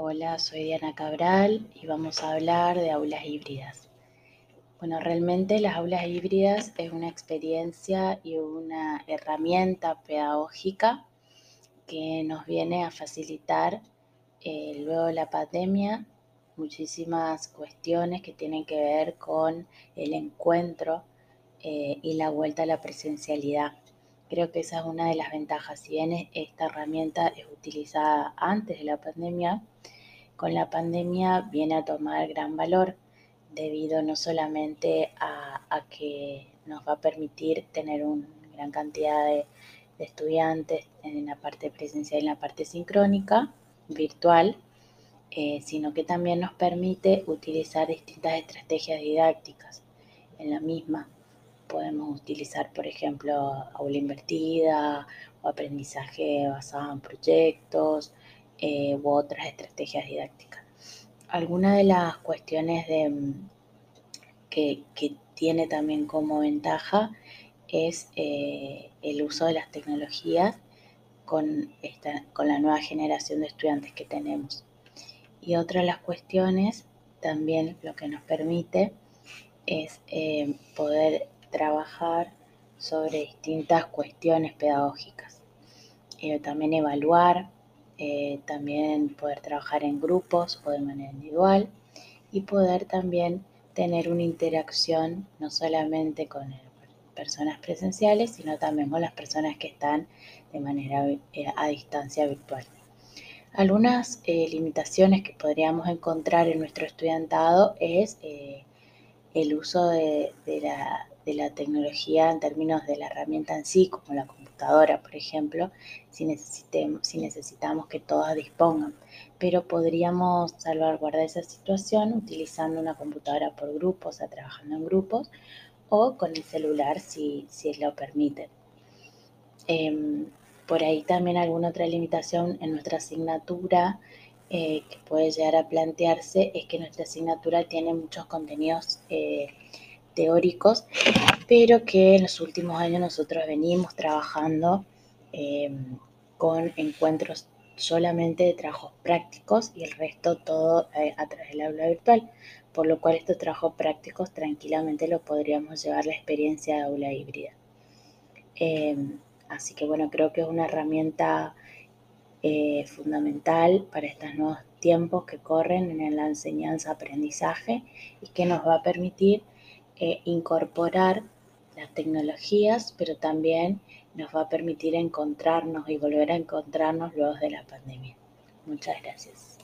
Hola, soy Diana Cabral y vamos a hablar de aulas híbridas. Bueno, realmente las aulas híbridas es una experiencia y una herramienta pedagógica que nos viene a facilitar eh, luego de la pandemia muchísimas cuestiones que tienen que ver con el encuentro eh, y la vuelta a la presencialidad. Creo que esa es una de las ventajas. Si bien esta herramienta es utilizada antes de la pandemia, con la pandemia viene a tomar gran valor debido no solamente a, que nos va a permitir tener una gran cantidad de, estudiantes en la parte presencial y en la parte sincrónica, virtual, eh, sino que también nos permite utilizar distintas estrategias didácticas en la misma. Podemos utilizar, por ejemplo, aula invertida o aprendizaje basado en proyectos, eh, u otras estrategias didácticas. Algunas de las cuestiones de, mm, que, tiene también como ventaja es eh, el uso de las tecnologías con, esta, con la nueva generación de estudiantes que tenemos. Y otra de las cuestiones también lo que nos permite es eh, poder trabajar sobre distintas cuestiones pedagógicas. también evaluar eh, también poder trabajar en grupos o de manera individual y poder también tener una interacción no solamente con personas presenciales, sino también con las personas que están de manera eh, a distancia virtual. Algunas eh, limitaciones que podríamos encontrar en nuestro estudiantado es el uso de, la, tecnología en términos de la herramienta en sí, como la por ejemplo, si, si necesitamos que todas dispongan. Pero podríamos salvaguardar esa situación utilizando una computadora por grupos, o sea, trabajando en grupos, o con el celular si, si lo permite. Em, por ahí también alguna otra limitación en nuestra asignatura eh, que puede llegar a plantearse es que nuestra asignatura tiene muchos contenidos eh, teóricos, pero que en los últimos años nosotros venimos trabajando em, con encuentros solamente de trabajos prácticos y el resto todo eh, a través del aula virtual, por lo cual estos trabajos prácticos tranquilamente lo podríamos llevar la experiencia de aula híbrida. Así que bueno, creo que es una herramienta eh, fundamental para estos nuevos tiempos que corren en la enseñanza-aprendizaje y que nos va a permitir eh, incorporar las tecnologías, pero también nos va a permitir encontrarnos y volver a encontrarnos luego de la pandemia. Muchas gracias.